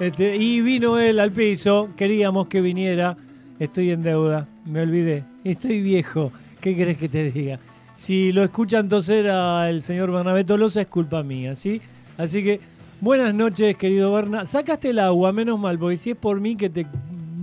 Este, y vino él al piso, queríamos que viniera. Estoy en deuda, me olvidé. Estoy viejo. ¿Qué querés que te diga? Si lo escuchan toser al señor Bernabé Tolosa, es culpa mía, ¿sí? Así que, buenas noches, querido Berna. Sacaste el agua, menos mal, porque si es por mí que te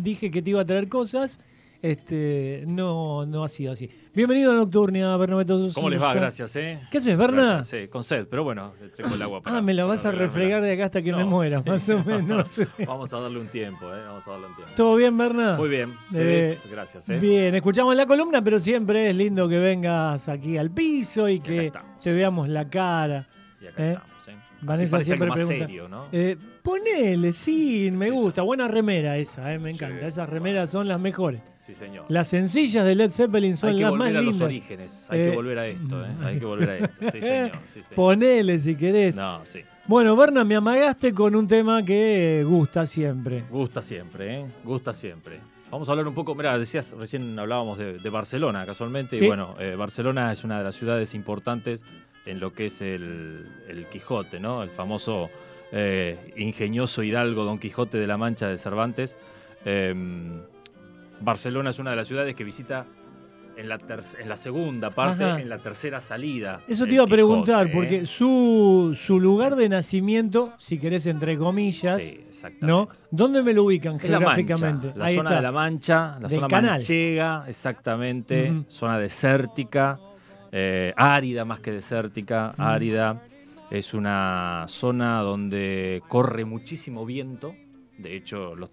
dije que te iba a traer cosas, este, no, no ha sido así. Bienvenido a Nocturnia, Tolosa. ¿Cómo les va? Gracias, ¿eh? ¿Qué haces, Berna? Gracias, sí, con sed, pero bueno, tengo el agua para. Ah, me la vas a refregar de acá hasta que me No. muera, más o menos. Vamos a darle un tiempo, ¿eh? Vamos a darle un tiempo. ¿Todo bien, Berna? Muy bien, Eh, ustedes, gracias, ¿eh? Bien, escuchamos la columna, pero siempre es lindo que vengas aquí al piso y que te veamos la cara. Y acá ¿eh? estamos, ¿eh? Vanessa siempre pregunta. serio, ¿no? Eh, ponele, sí, me Sí, gusta. Buena remera esa, eh, me Sí, encanta. Esas bueno. remeras son las mejores. Sí, señor. Las sencillas de Led Zeppelin son Hay que las más volver a los lindas. orígenes, hay Eh, que volver a esto, ¿eh? Hay que volver a esto, sí, señor. Sí, señor. Ponele si querés. No, sí. Bueno, Berna, me amagaste con un tema que gusta siempre. Gusta siempre, ¿eh? Gusta siempre. Vamos a hablar un poco, mira, decías, recién hablábamos de, de Barcelona casualmente, Sí. y bueno, eh, Barcelona es una de las ciudades importantes en lo que es el, el Quijote, ¿no? El famoso eh, ingenioso hidalgo Don Quijote de la Mancha de Cervantes. Eh, Barcelona es una de las ciudades que visita en la, ter- en la segunda parte, Ajá. en la tercera salida. Eso te iba a preguntar, Quijote, ¿eh? porque su, su lugar de nacimiento, si querés entre comillas, Sí. ¿no? ¿Dónde me lo ubican Es la geográficamente? Mancha, la Ahí zona está. de la Mancha, la Del zona canal. manchega, exactamente, zona desértica, eh, árida más que desértica, árida. Es una zona donde corre muchísimo viento. De hecho, los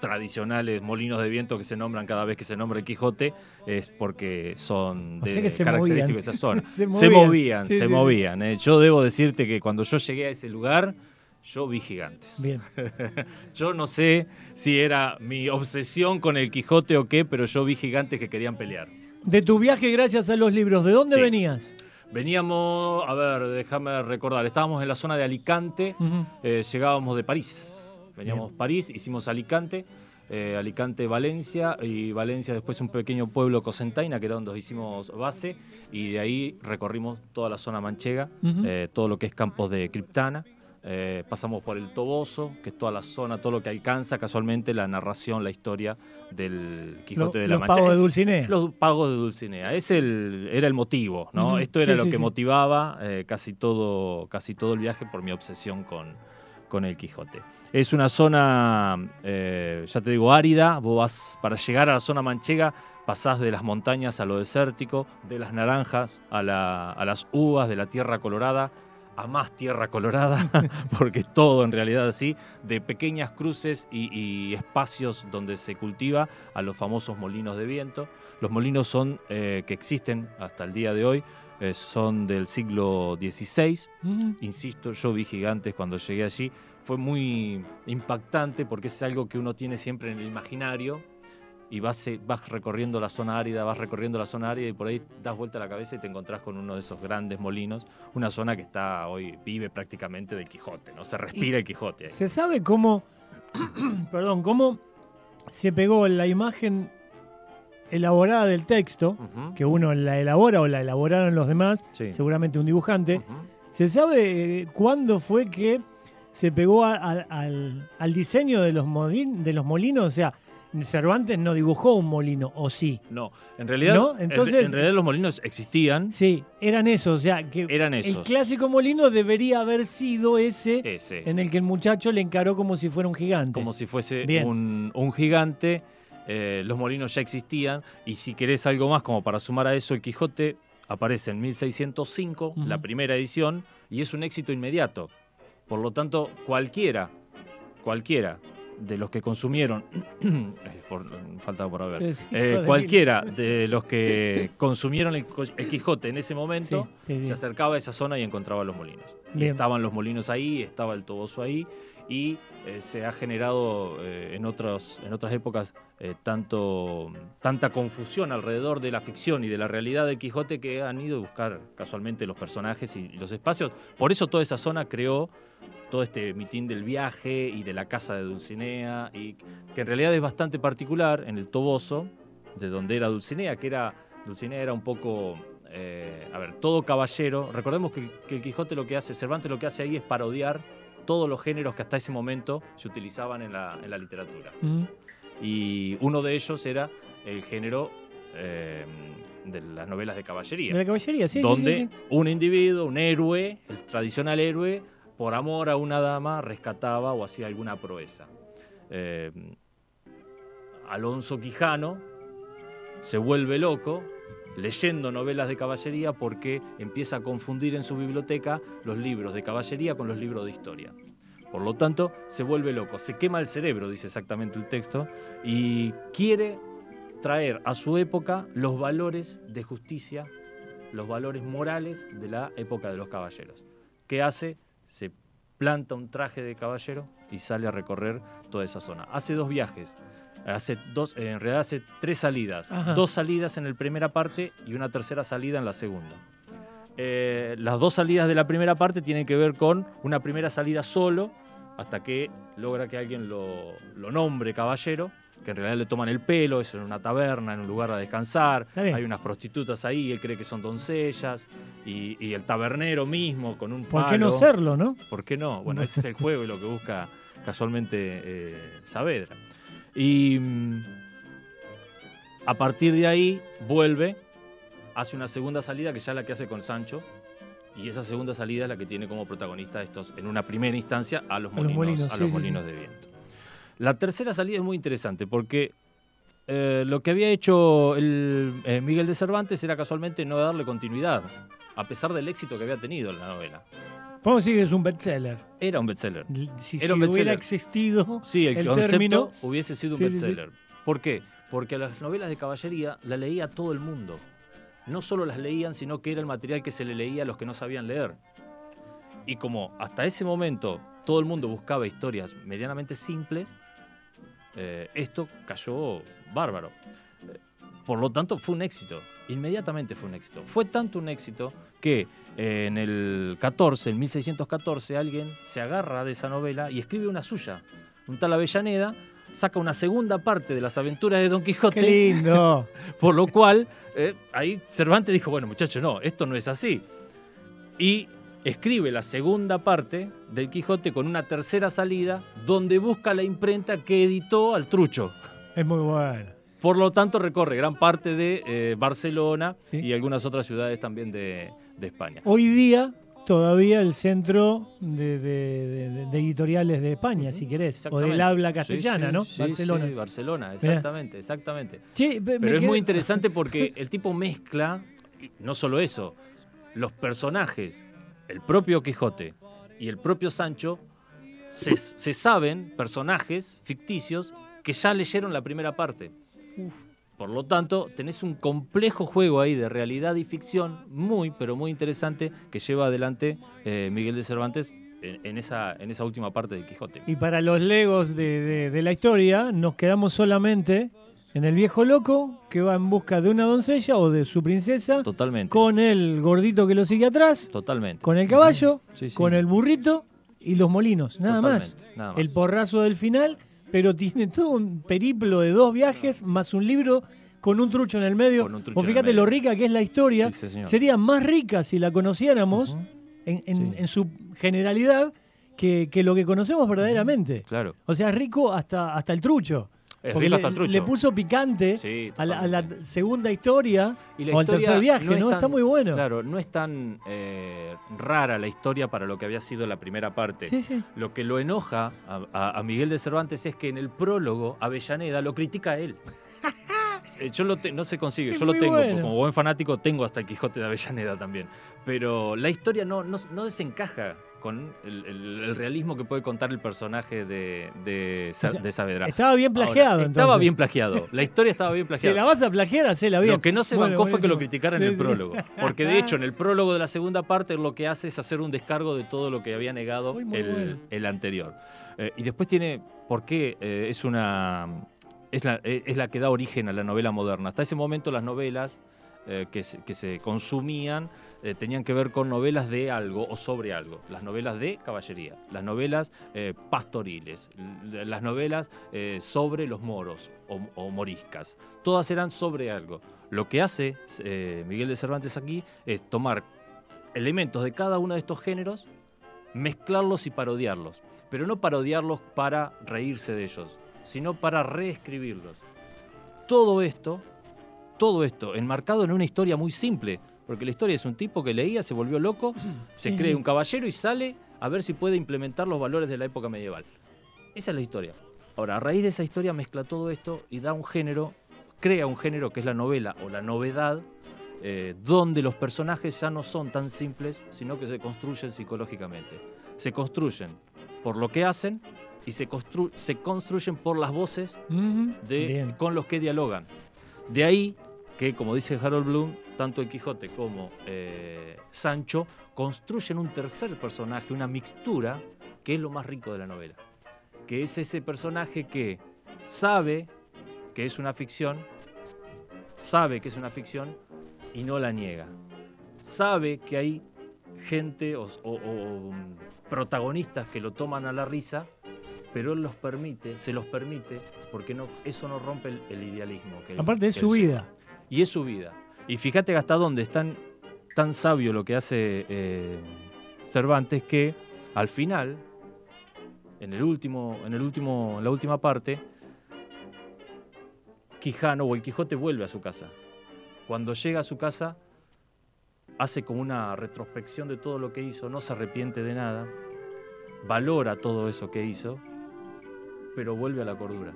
tradicionales molinos de viento que se nombran cada vez que se nombra el Quijote es porque son O de sea que se características movían. de esa zona. Se se movían. Sí, se sí. movían. eh. Yo debo decirte que cuando yo llegué a ese lugar, yo vi gigantes. Bien. Yo no sé si era mi obsesión con el Quijote o qué, pero yo vi gigantes que querían pelear. De tu viaje gracias a los libros, ¿de dónde Sí. venías? Veníamos, a ver, déjame recordar, estábamos en la zona de Alicante, eh, llegábamos de París. Veníamos París, hicimos Alicante, eh, Alicante, Valencia, y Valencia después un pequeño pueblo Cosentaina, que era donde hicimos base, y de ahí recorrimos toda la zona manchega, eh, todo lo que es campos de Criptana. Eh, pasamos por el Toboso, que es toda la zona, todo lo que alcanza casualmente la narración, la historia del Quijote Lo- de la los Mancha. pagos de Eh, Dulcinea. Los pagos de Dulcinea. Ese el, era el motivo, ¿no? Esto era Sí, lo sí, que sí. motivaba eh, casi, todo, casi todo el viaje por mi obsesión con, con el Quijote. Es una zona, eh, ya te digo, árida. Vos vas, para llegar a la zona manchega, pasás de las montañas a lo desértico, de las naranjas a, la- a las uvas, de la tierra colorada a más tierra colorada, porque es todo en realidad así, de pequeñas cruces y, y espacios donde se cultiva a los famosos molinos de viento. Los molinos son eh, que existen hasta el día de hoy, eh, son del siglo XVI. Insisto, yo vi gigantes cuando llegué allí. Fue muy impactante porque es algo que uno tiene siempre en el imaginario y vas, eh, vas recorriendo la zona árida, vas recorriendo la zona árida y por ahí das vuelta la cabeza y te encontrás con uno de esos grandes molinos, una zona que está hoy, vive prácticamente del Quijote, ¿no? Se respira el Quijote. ahí. ¿Se sabe cómo, perdón, cómo se pegó la imagen elaborada del texto, que uno la elabora o la elaboraron los demás, Sí. seguramente un dibujante? ¿Se sabe eh, cuándo fue que se pegó a- a- al, al diseño de los, molin- de los molinos? O sea, Cervantes no dibujó un molino, ¿o sí? No, en realidad, ¿No? en- Entonces- en, realidad los molinos existían, Sí, eran esos, o sea, que eran el esos. clásico molino debería haber sido ese Ese. en el que el muchacho le encaró como si fuera un gigante. como si fuese un, un gigante. Eh, los molinos ya existían. Y si querés algo más, como para sumar a eso, el Quijote aparece en 1605, Ujú. la primera edición, y es un éxito inmediato. Por lo tanto, cualquiera, cualquiera de los que consumieron, por, falta por haber, eh, cualquiera de los que consumieron el, el Quijote en ese momento, Sí, sí, sí. se acercaba a esa zona y encontraba los molinos. Y Bien. estaban los molinos ahí, estaba el Toboso ahí, y eh, se ha generado eh, en, otros, en otras épocas eh, tanto, tanta confusión alrededor de la ficción y de la realidad del Quijote que han ido a buscar casualmente los personajes y los espacios. Por eso toda esa zona creó todo este mitín del viaje y de la casa de Dulcinea, y que en realidad es bastante particular en el Toboso, de donde era Dulcinea, que era, Dulcinea era un poco, eh, a ver, todo caballero. Recordemos que, que el Quijote lo que hace, Cervantes lo que hace ahí es parodiar todos los géneros que hasta ese momento se utilizaban en la, en la literatura. Mm. Y uno de ellos era el género eh, de las novelas de caballería. De la caballería, sí, sí, donde sí, sí. un individuo, un héroe, el tradicional héroe, por amor a una dama, rescataba o hacía alguna proeza. Eh, Alonso Quijano se vuelve loco leyendo novelas de caballería porque empieza a confundir en su biblioteca los libros de caballería con los libros de historia. Por lo tanto, se vuelve loco, se quema el cerebro, dice exactamente el texto, y quiere traer a su época los valores de justicia, los valores morales de la época de los caballeros. ¿Qué hace? Se planta un traje de caballero y sale a recorrer toda esa zona. Hace dos viajes, hace dos, en realidad hace tres salidas, Ajá. dos salidas en la primera parte y una tercera salida en la segunda. Eh, las dos salidas de la primera parte tienen que ver con una primera salida solo, hasta que logra que alguien lo, lo nombre caballero, que en realidad le toman el pelo, es en una taberna, en un lugar a descansar, hay unas prostitutas ahí, él cree que son doncellas, y, y el tabernero mismo con un ¿Por qué no palo. serlo, no? ¿Por qué no? Bueno, ese es el juego y lo que busca casualmente eh, Saavedra. Y mm, a partir de ahí vuelve, hace una segunda salida que ya es la que hace con Sancho. Y esa segunda salida es la que tiene como protagonista estos, en una primera instancia, a los A los molinos, a sí, los sí, molinos de viento. La tercera salida es muy interesante porque eh, lo que había hecho el, eh, Miguel de Cervantes era casualmente no darle continuidad, a pesar del éxito que había tenido en la novela. Podemos decir que es un bestseller. Era un bestseller. Si, Era un si hubiera existido Sí, el, el concepto término. hubiese sido un bestseller. ¿Por qué? Porque las novelas de caballería la leía todo el mundo. No solo las leían, sino que era el material que se le leía a los que no sabían leer. Y como hasta ese momento todo el mundo buscaba historias medianamente simples, eh, esto cayó bárbaro. Eh, Por lo tanto, fue un éxito. Inmediatamente fue un éxito. Fue tanto un éxito que eh, en el 14, en 1614, alguien se agarra de esa novela y escribe una suya. Un tal Avellaneda saca una segunda parte de las aventuras de Don Quijote. Qué lindo. Por lo cual, eh, ahí Cervantes dijo, bueno muchachos, no, esto no es así. Y escribe la segunda parte del Quijote con una tercera salida donde busca la imprenta que editó al trucho. es muy bueno. Por lo tanto, recorre gran parte de eh, Barcelona Sí. y algunas otras ciudades también de, de España. Hoy día, todavía el centro de, de- de- de editoriales de España, si querés. O del habla Sí, castellana, sí, ¿no? sí, Barcelona. sí, Barcelona, exactamente, exactamente. Che, Pero es muy interesante porque el tipo mezcla, no solo eso, los personajes, el propio Quijote y el propio Sancho, se, se saben personajes ficticios que ya leyeron la primera parte. Por lo tanto, tenés un complejo juego ahí de realidad y ficción muy, pero muy interesante que lleva adelante eh, Miguel de Cervantes en, en esa, en esa última parte del Quijote. Y para los legos de, de- de la historia, nos quedamos solamente en el viejo loco que va en busca de una doncella o de su princesa, Totalmente. con el gordito que lo sigue atrás, totalmente. con el caballo, Sí, sí. con el burrito y los molinos, nada más. Nada más. El porrazo del final, pero tiene todo un periplo de dos viajes más un libro con un trucho en el medio. El fíjate medio. lo rica que es la historia. Sí, sí, señor. Sería más rica si la conociéramos en, en- Sí. en su generalidad que, que lo que conocemos verdaderamente. Claro. O sea, es rico hasta, hasta el trucho. Es Porque le, trucho. le puso picante Sí, a, la, a la totalmente. segunda historia Y la o al tercer viaje, ¿no? es Está tan- muy bueno. Claro, no es tan eh, rara la historia para lo que había sido la primera parte. Sí, sí. Lo que lo enoja a, a- a Miguel de Cervantes es que en el prólogo Avellaneda lo critica a él. Eh, Yo lo te- no se consigue, Es yo lo tengo, bueno. como buen fanático tengo hasta el Quijote de Avellaneda también. Pero la historia no, no, no desencaja con el, el- el realismo que puede contar el personaje de, de, Sa- O sea, de Saavedra. Estaba bien Ahora, plagiado. estaba entonces. bien plagiado. La historia estaba bien Si plagiada. la vas a plagiar, hacela bien. Lo que no se Bueno, bancó fue que lo criticaran en el prólogo. Porque de hecho, en el prólogo de la segunda parte, lo que hace es hacer un descargo de todo lo que había negado Muy, muy el, bueno. el anterior. Eh, y después tiene. ¿Por qué? Eh, es una. Es la, eh, es la que da origen a la novela moderna. Hasta ese momento, las novelas eh, que, se, consumían eh, tenían que ver con novelas de algo o sobre algo. Las novelas de caballería, las novelas eh, pastoriles, las novelas sobre los moros o, o moriscas. Todas eran sobre algo. Lo que hace Miguel de Cervantes aquí es tomar elementos de cada uno de estos géneros, mezclarlos y parodiarlos. Pero no parodiarlos para reírse de ellos, sino para reescribirlos. Todo esto, todo esto enmarcado en una historia muy simple, porque la historia es un tipo que leía, se volvió loco, se cree un caballero y sale a ver si puede implementar los valores de la época medieval. Esa es la historia. Ahora, a raíz de esa historia mezcla todo esto y da un género, crea un género que es la novela o la novedad, eh, donde los personajes ya no son tan simples, sino que se construyen psicológicamente. Se construyen por lo que hacen y se, constru- se construyen por las voces Ujú. de, Bien. con los que dialogan. De ahí que, como dice Harold Bloom, tanto el Quijote como eh, Sancho construyen un tercer personaje, una mixtura, que es lo más rico de la novela. Que es ese personaje que sabe que es una ficción, sabe que es una ficción y no la niega. Sabe que hay gente o, mm, protagonistas que lo toman a la risa, pero él los permite, se los permite, porque no, eso no rompe el, el idealismo. Que él- Aparte es que su vida. Y es su vida. Y fíjate hasta dónde es tan, tan sabio lo que hace eh, Cervantes que al final, en el último, en el último, en la última parte, Quijano o el Quijote vuelve a su casa. Cuando llega a su casa, hace como una retrospección de todo lo que hizo, no se arrepiente de nada, valora todo eso que hizo, pero vuelve a la cordura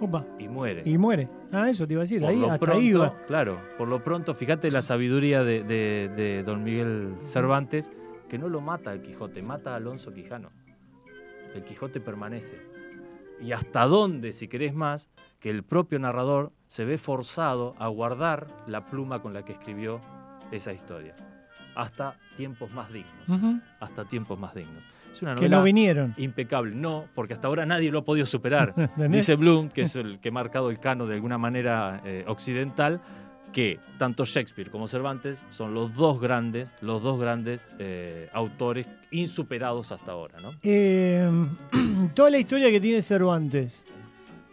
Opa. y muere. Y muere. Ah, eso te iba a decir. Por Ahí, lo hasta pronto, ahí iba. claro, por lo pronto, fíjate la sabiduría de, de- de don Miguel Cervantes, que no lo mata el Quijote, mata a Alonso Quijano. El Quijote permanece. Y hasta dónde, si querés más, que el propio narrador se ve forzado a guardar la pluma con la que escribió esa historia. Hasta tiempos más dignos. Hasta tiempos más dignos. Es una Que no vinieron. impecable. No, porque hasta ahora nadie lo ha podido superar. Dice Bloom, que es el que ha marcado el cano de alguna manera eh, occidental, que tanto Shakespeare como Cervantes son los dos grandes, los dos grandes eh, autores insuperados hasta ahora, ¿no? Eh, toda la historia que tiene Cervantes,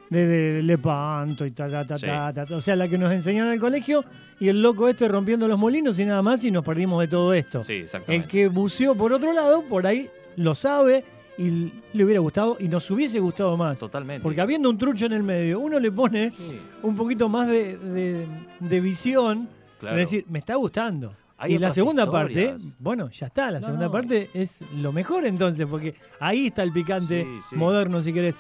de, de Lepanto y ta, ta, ta, Sí. ta, ta, ta, o sea, la que nos enseñaron en el colegio, y el loco este rompiendo los molinos y nada más, y nos perdimos de todo esto. Sí, exactamente. el que buceó por otro lado, por ahí lo sabe y le hubiera gustado y nos hubiese gustado más. Totalmente. Porque habiendo un trucho en el medio, uno le pone Sí, un poquito más de, de- de visión, claro. es decir, me está gustando. Hay y la segunda historias. parte, bueno, ya está, la No, segunda no. parte es lo mejor entonces, porque ahí está el picante Sí, sí. moderno, si querés.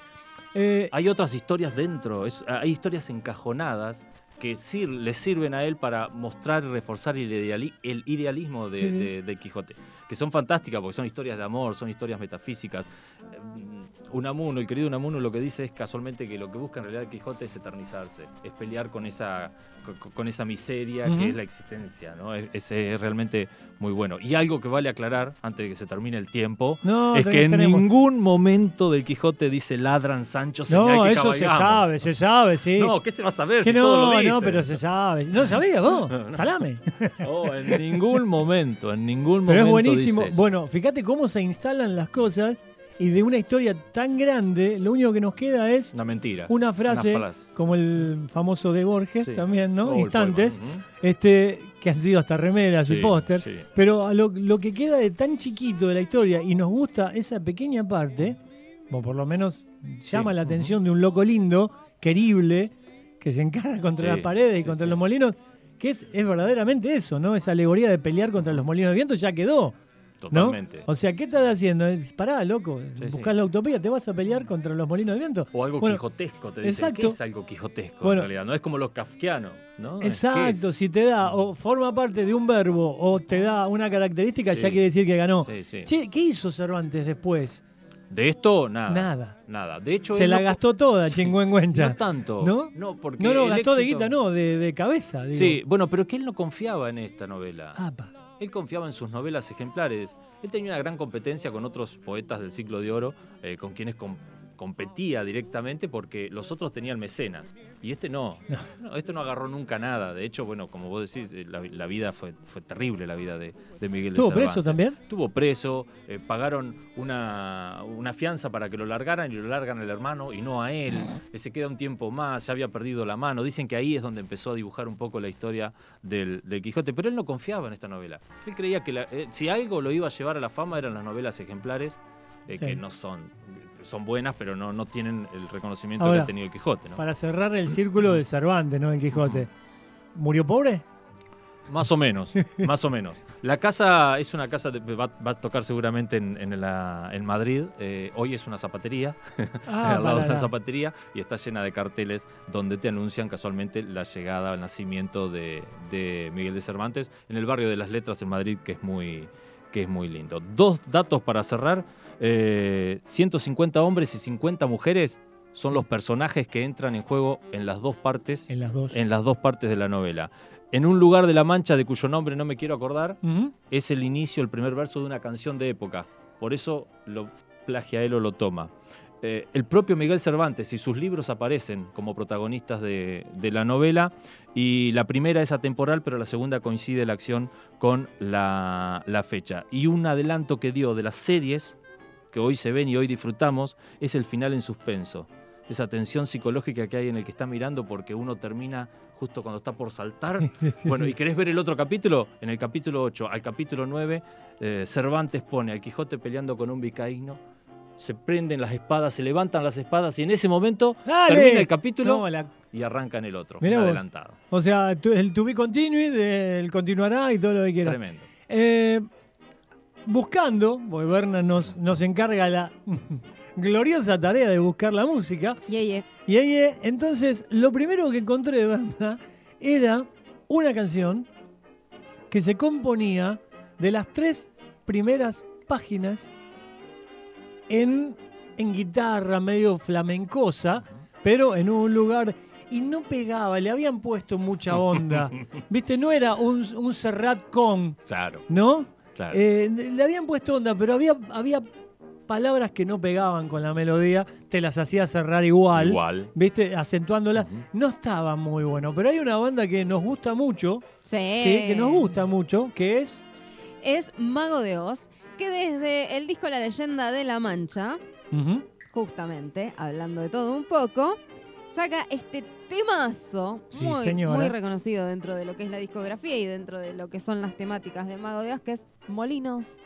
Eh, Hay otras historias dentro, es- hay historias encajonadas que sir- le sirven a él para mostrar y reforzar el, ideali- el idealismo de, Sí, sí. de- de Quijote, que son fantásticas porque son historias de amor, son historias metafísicas. Eh, Unamuno, el querido Unamuno, lo que dice es casualmente que lo que busca en realidad Quijote es eternizarse, es pelear con esa, con, con esa miseria que es la existencia, ¿no? Es, es, realmente muy bueno. Y algo que vale aclarar antes de que se termine el tiempo, no, es que en tenemos- ningún momento del Quijote dice ladran Sancho, señal No, que eso se cabalgamos". sabe, se sabe, sí. No, ¿qué se va a saber Que si todo lo no, dice? no, pero se sabe. No sabías vos, salame. Oh, en ningún momento, en ningún Pero momento es buenísimo. dice eso. Bueno, fíjate cómo se instalan las cosas y de una historia tan grande, lo único que nos queda es Una mentira. una frase, Una frase. como el famoso de Borges Sí. también, ¿no? Oh, Instantes, poema. Este, que han sido hasta remeras y póster. sí. Pero a lo, lo que queda de tan chiquito de la historia y nos gusta esa pequeña parte, o por lo menos llama la atención de un loco lindo, querible, que se encara contra las paredes y contra los molinos, que es, es verdaderamente eso, ¿no? Esa alegoría de pelear contra los molinos de viento ya quedó. ¿No? Totalmente. O sea, ¿qué estás haciendo? Pará, loco, Sí, buscás sí. la utopía, ¿te vas a pelear contra los molinos de viento? O algo Bueno, quijotesco, te dicen. exacto. ¿Qué es algo quijotesco Bueno. en realidad? No es como lo kafkiano, ¿no? Es- ¿qué Exacto, es? si te da o forma parte de un verbo o te da una característica, ya quiere decir que ganó. Sí, sí. Che, ¿qué hizo Cervantes después? De esto, nada. Nada. Nada. De hecho, Se la no- gastó toda, Sí. chingüengüencha. No tanto. ¿No? No, porque No, no, gastó de guita, no, de, de cabeza. Digo. Sí, bueno, pero que él no confiaba en esta novela. Apa. Él confiaba en sus novelas ejemplares. Él tenía una gran competencia con otros poetas del siglo de oro, eh, con quienes com- competía directamente porque los otros tenían mecenas y este no. no. este no agarró nunca nada. De hecho, bueno, como vos decís, eh, la, vida fue, fue terrible, la vida de, de Miguel de ¿Estuvo preso también? Estuvo preso, eh, pagaron una, una fianza para que lo largaran y lo largan al hermano y no a él. se queda un tiempo más, ya había perdido la mano. Dicen que ahí es donde empezó a dibujar un poco la historia del, Quijote, pero él no confiaba en esta novela. Él creía que eh, si algo lo iba a llevar a la fama eran las novelas ejemplares, que no son son buenas, pero no, no tienen el reconocimiento que ha tenido el Quijote. Para cerrar el círculo de Cervantes, ¿no? En Quijote. ¿Murió pobre? Más o menos, más o menos. La casa es una casa, de, va, a tocar seguramente en, en, Madrid. Eh, hoy es una zapatería, ah, al lado de una zapatería, y está llena de carteles donde te anuncian casualmente la llegada, el nacimiento de, de Miguel de Cervantes en el barrio de las Letras en Madrid, que es muy, que es muy lindo. Dos datos para cerrar. 150 eh, hombres y 50 mujeres son los personajes que entran en juego en las dos partes. En las dos. En las dos partes de la novela. En un lugar de la Mancha de cuyo nombre no me quiero acordar, es el inicio, el primer verso de una canción de época. Por eso lo plagia él o lo toma. Eh, el propio Miguel Cervantes y sus libros aparecen como protagonistas de, la novela y la primera es atemporal, pero la segunda coincide la acción con la, fecha. Y un adelanto que dio de las series que hoy se ven y hoy disfrutamos es el final en suspenso. Esa tensión psicológica que hay en el que está mirando porque uno termina justo cuando está por saltar. bueno, ¿y querés ver el otro capítulo? En el capítulo 8 al capítulo 9, eh, Cervantes pone al Quijote peleando con un vicaíno se prenden las espadas, se levantan las espadas y en ese momento termina el capítulo y arranca en el otro, adelantado. O sea, el to be continued, el continuará y todo lo que quiera. Tremendo. Eh, buscando, porque Berna nos, nos encarga la gloriosa tarea de buscar la música. Y yeah, entonces lo primero que encontré de Berna era una canción que se componía de las tres primeras páginas en, en guitarra medio flamencosa, pero en un lugar y no pegaba, le habían puesto mucha onda. ¿Viste? No era un, un Serrat con. Claro. ¿No? Eh, le habían puesto onda, pero había, había palabras que no pegaban con la melodía, te las hacía cerrar igual. Igual. ¿Viste? Acentuándolas. No estaba muy bueno. Pero hay una banda que nos gusta mucho. Sí. ¿sí? Que nos gusta mucho, que es. Es Mago de Oz que desde el disco La leyenda de la Mancha, justamente, hablando de todo un poco, saca este temazo muy, reconocido dentro de lo que es la discografía y dentro de lo que son las temáticas de Mago de Oz, que es Molinos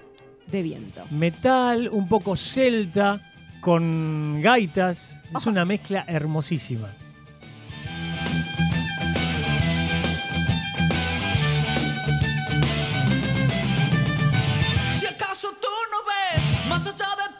de Viento. Metal, un poco celta, con gaitas. Es una mezcla hermosísima. Hay un mundo por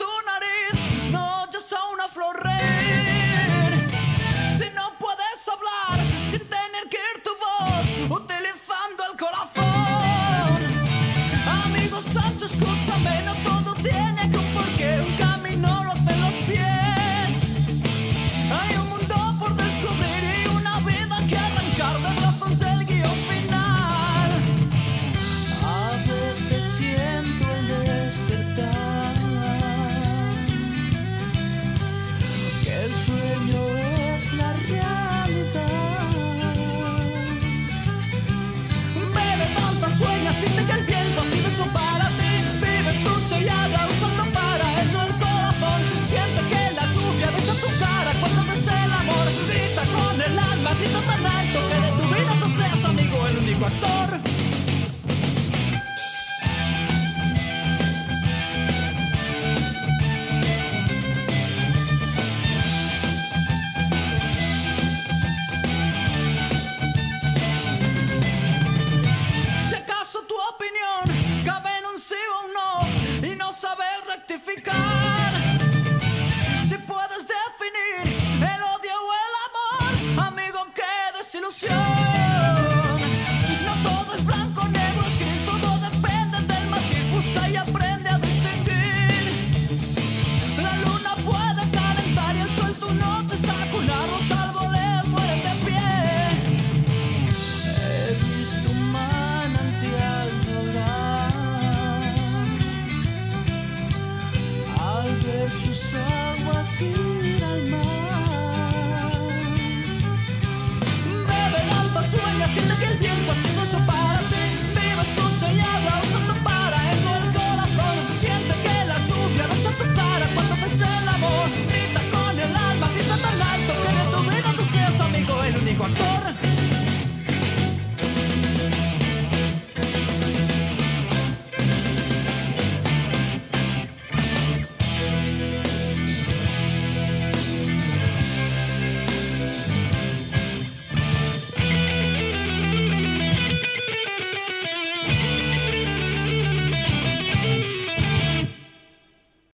she's the el